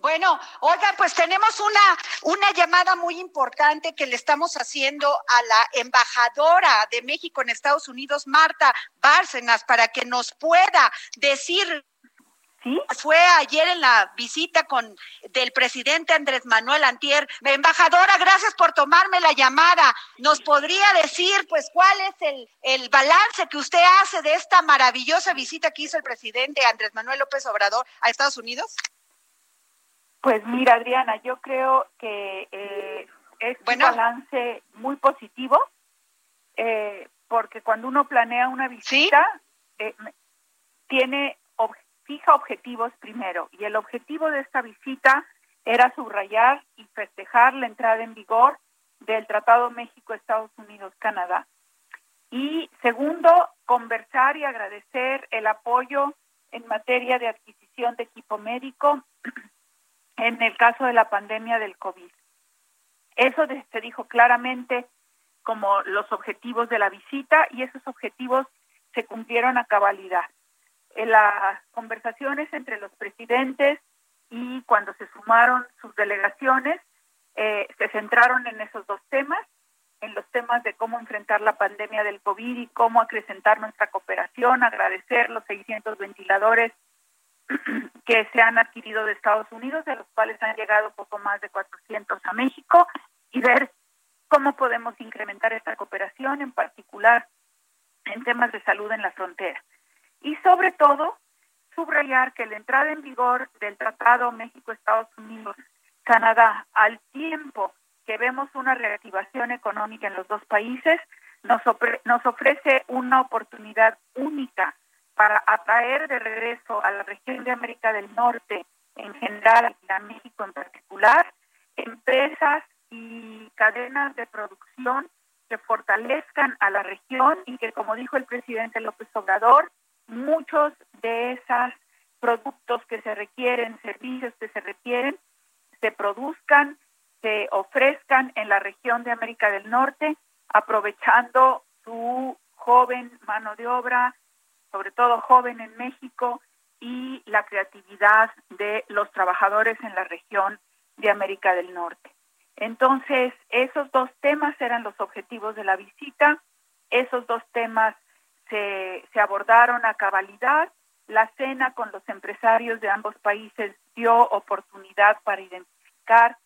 Bueno, oigan, pues tenemos una, una llamada muy importante que le estamos haciendo a la embajadora de México en Estados Unidos, Marta Bárcenas, para que nos pueda decir fue ayer en la visita con del presidente Andrés Manuel Antier. Embajadora, gracias por tomarme la llamada. ¿Nos podría decir, pues, cuál es el, el balance que usted hace de esta maravillosa visita que hizo el presidente Andrés Manuel López Obrador a Estados Unidos? Pues mira, Adriana, yo creo que eh, es un balance muy positivo, eh, porque cuando uno planea una visita, eh, tiene fija objetivos primero y el objetivo de esta visita era subrayar y festejar la entrada en vigor del Tratado México-Estados Unidos-Canadá. Y segundo, conversar y agradecer el apoyo en materia de adquisición de equipo médico en el caso de la pandemia del COVID. Eso se dijo claramente como los objetivos de la visita y esos objetivos se cumplieron a cabalidad en las conversaciones entre los presidentes y cuando se sumaron sus delegaciones, eh, se centraron en esos dos temas, en los temas de cómo enfrentar la pandemia del COVID y cómo acrecentar nuestra cooperación, agradecer los 600 ventiladores que se han adquirido de Estados Unidos, de los cuales han llegado poco más de 400 a México, y ver cómo podemos incrementar esta cooperación, en particular en temas de salud en la frontera. Y sobre todo subrayar que la entrada en vigor del Tratado México-Estados Unidos-Canadá al tiempo que vemos una reactivación económica en los dos países, nos, ofrece una oportunidad única para atraer de regreso a la región de América del Norte en general y a México en particular, empresas y cadenas de producción que fortalezcan a la región y que, como dijo el presidente López Obrador, muchos de esos productos que se requieren, servicios que se requieren, se produzcan, se ofrezcan en la región de América del Norte, aprovechando su joven mano de obra, sobre todo joven en México, y la creatividad de los trabajadores en la región de América del Norte. Entonces, esos dos temas eran los objetivos de la visita, esos dos temas se, se abordaron a cabalidad. La cena con los empresarios de ambos países dio oportunidad para identificar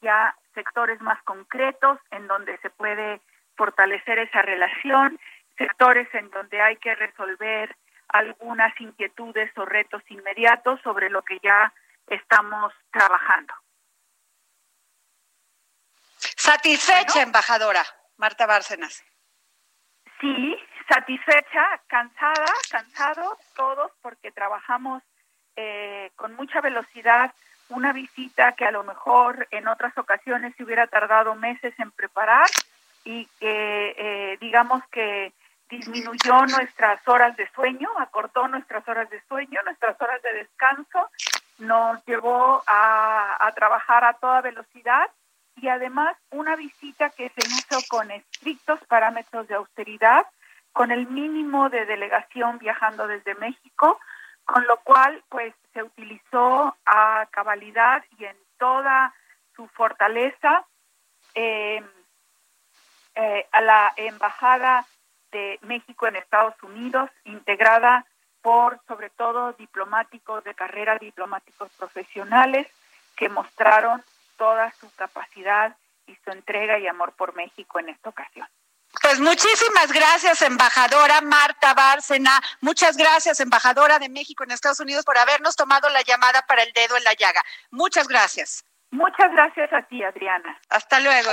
ya sectores más concretos en donde se puede fortalecer esa relación, sectores en donde hay que resolver algunas inquietudes o retos inmediatos sobre lo que ya estamos trabajando. Satisfecha, embajadora Marta Bárcenas. Sí, satisfecha, cansada, cansados todos porque trabajamos eh, con mucha velocidad una visita que a lo mejor en otras ocasiones se hubiera tardado meses en preparar y que eh, digamos que disminuyó nuestras horas de sueño, acortó nuestras horas de sueño, nuestras horas de descanso, nos llevó a, trabajar a toda velocidad y además una visita que se hizo con estrictos parámetros de austeridad con el mínimo de delegación viajando desde México, con lo cual pues se utilizó a cabalidad y en toda su fortaleza eh, eh, a la embajada de México en Estados Unidos, integrada por sobre todo diplomáticos de carrera, diplomáticos profesionales que mostraron toda su capacidad y su entrega y amor por México en esta ocasión. Pues muchísimas gracias, embajadora Marta Bárcena. Muchas gracias, embajadora de México en Estados Unidos, por habernos tomado la llamada para el dedo en la llaga. Muchas gracias. Muchas gracias a ti, Adriana. Hasta luego.